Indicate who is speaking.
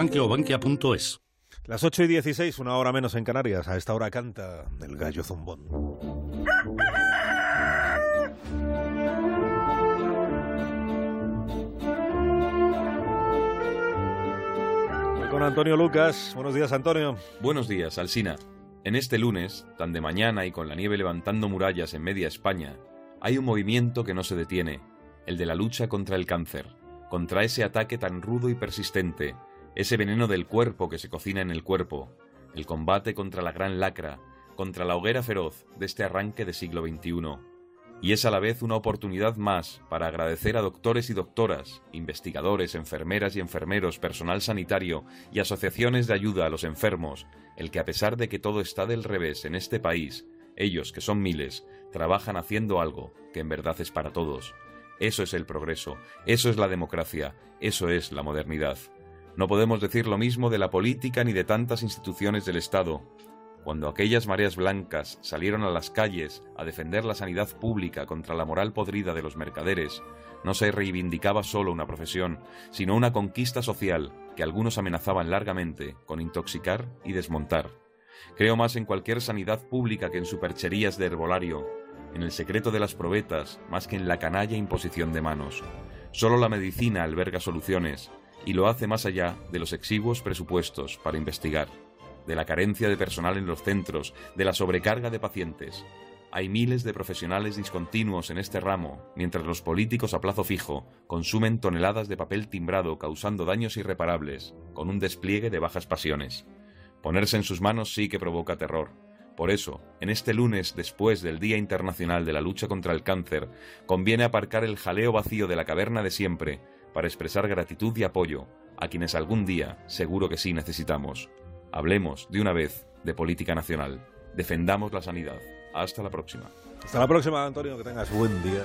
Speaker 1: Bankia o bankia.es.
Speaker 2: Las 8 y 16, una hora menos en Canarias. A esta hora canta el gallo zumbón. Voy con Antonio Lucas. Buenos días, Antonio.
Speaker 3: Buenos días, Alsina. En este lunes, tan de mañana y con la nieve levantando murallas en media España, hay un movimiento que no se detiene, el de la lucha contra el cáncer, contra ese ataque tan rudo y persistente, ese veneno del cuerpo que se cocina en el cuerpo, el combate contra la gran lacra, contra la hoguera feroz de este arranque de siglo XXI. Y es a la vez una oportunidad más para agradecer a doctores y doctoras, investigadores, enfermeras y enfermeros, personal sanitario y asociaciones de ayuda a los enfermos, el que a pesar de que todo está del revés en este país, ellos, que son miles, trabajan haciendo algo que en verdad es para todos. Eso es el progreso, eso es la democracia, eso es la modernidad. No podemos decir lo mismo de la política ni de tantas instituciones del Estado. Cuando aquellas mareas blancas salieron a las calles a defender la sanidad pública contra la moral podrida de los mercaderes, no se reivindicaba solo una profesión, sino una conquista social que algunos amenazaban largamente con intoxicar y desmontar. Creo más en cualquier sanidad pública que en supercherías de herbolario, en el secreto de las probetas, más que en la canalla imposición de manos. Solo la medicina alberga soluciones, y lo hace más allá de los exiguos presupuestos para investigar, de la carencia de personal en los centros, de la sobrecarga de pacientes. Hay miles de profesionales discontinuos en este ramo, mientras los políticos a plazo fijo consumen toneladas de papel timbrado causando daños irreparables, con un despliegue de bajas pasiones. Ponerse en sus manos sí que provoca terror. Por eso, en este lunes, después del Día Internacional de la Lucha contra el Cáncer, conviene aparcar el jaleo vacío de la caverna de siempre para expresar gratitud y apoyo a quienes algún día seguro que sí necesitamos. Hablemos de una vez de política nacional. Defendamos la sanidad. Hasta la próxima.
Speaker 2: Hasta la próxima, Antonio. Que tengas buen día.